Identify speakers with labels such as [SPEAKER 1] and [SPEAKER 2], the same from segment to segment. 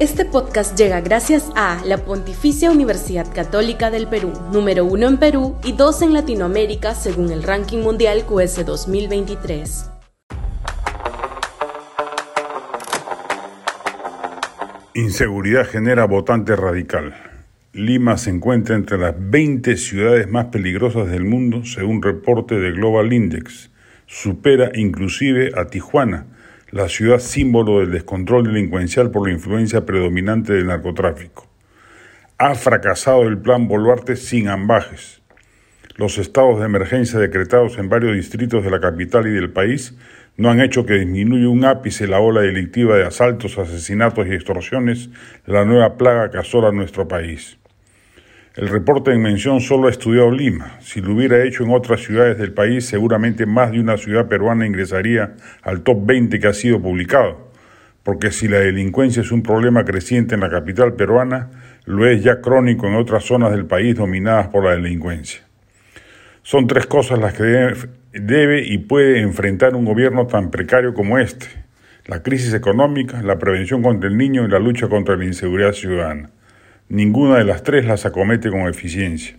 [SPEAKER 1] Este podcast llega gracias a la Pontificia Universidad Católica del Perú, número uno en Perú y dos en Latinoamérica según el ranking mundial QS 2023.
[SPEAKER 2] Inseguridad genera votante radical. Lima se encuentra entre las 20 ciudades más peligrosas del mundo según reporte de Global Index. Supera inclusive a Tijuana, la ciudad símbolo del descontrol delincuencial por la influencia predominante del narcotráfico. Ha fracasado el plan Boluarte sin ambajes. Los estados de emergencia decretados en varios distritos de la capital y del país no han hecho que disminuya un ápice la ola delictiva de asaltos, asesinatos y extorsiones, la nueva plaga que asola nuestro país. El reporte en mención solo ha estudiado Lima. Si lo hubiera hecho en otras ciudades del país, seguramente más de una ciudad peruana ingresaría al top 20 que ha sido publicado. Porque si la delincuencia es un problema creciente en la capital peruana, lo es ya crónico en otras zonas del país dominadas por la delincuencia. Son tres cosas las que debe, y puede enfrentar un gobierno tan precario como este. La crisis económica, la prevención contra el niño y la lucha contra la inseguridad ciudadana. Ninguna de las tres las acomete con eficiencia.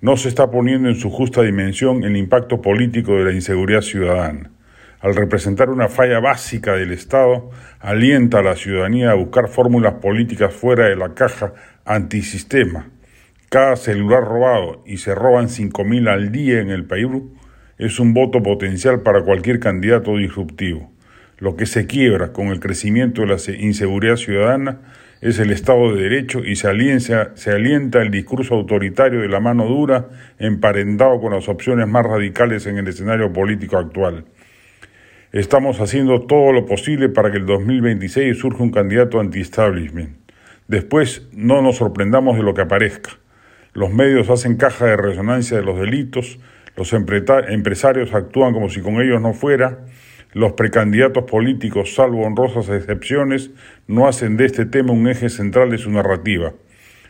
[SPEAKER 2] No se está poniendo en su justa dimensión el impacto político de la inseguridad ciudadana. Al representar una falla básica del Estado, alienta a la ciudadanía a buscar fórmulas políticas fuera de la caja antisistema. Cada celular robado, y se roban 5.000 al día en el país, es un voto potencial para cualquier candidato disruptivo. Lo que se quiebra con el crecimiento de la inseguridad ciudadana es el Estado de Derecho y se alienta, el discurso autoritario de la mano dura emparentado con las opciones más radicales en el escenario político actual. Estamos haciendo todo lo posible para que el 2026 surja un candidato anti-establishment. Después no nos sorprendamos de lo que aparezca. Los medios hacen caja de resonancia de los delitos, los empresarios actúan como si con ellos no fuera, los precandidatos políticos, salvo honrosas excepciones, no hacen de este tema un eje central de su narrativa.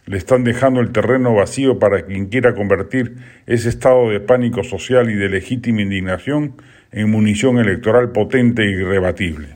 [SPEAKER 2] Le están dejando el terreno vacío para quien quiera convertir ese estado de pánico social y de legítima indignación en munición electoral potente e irrebatible.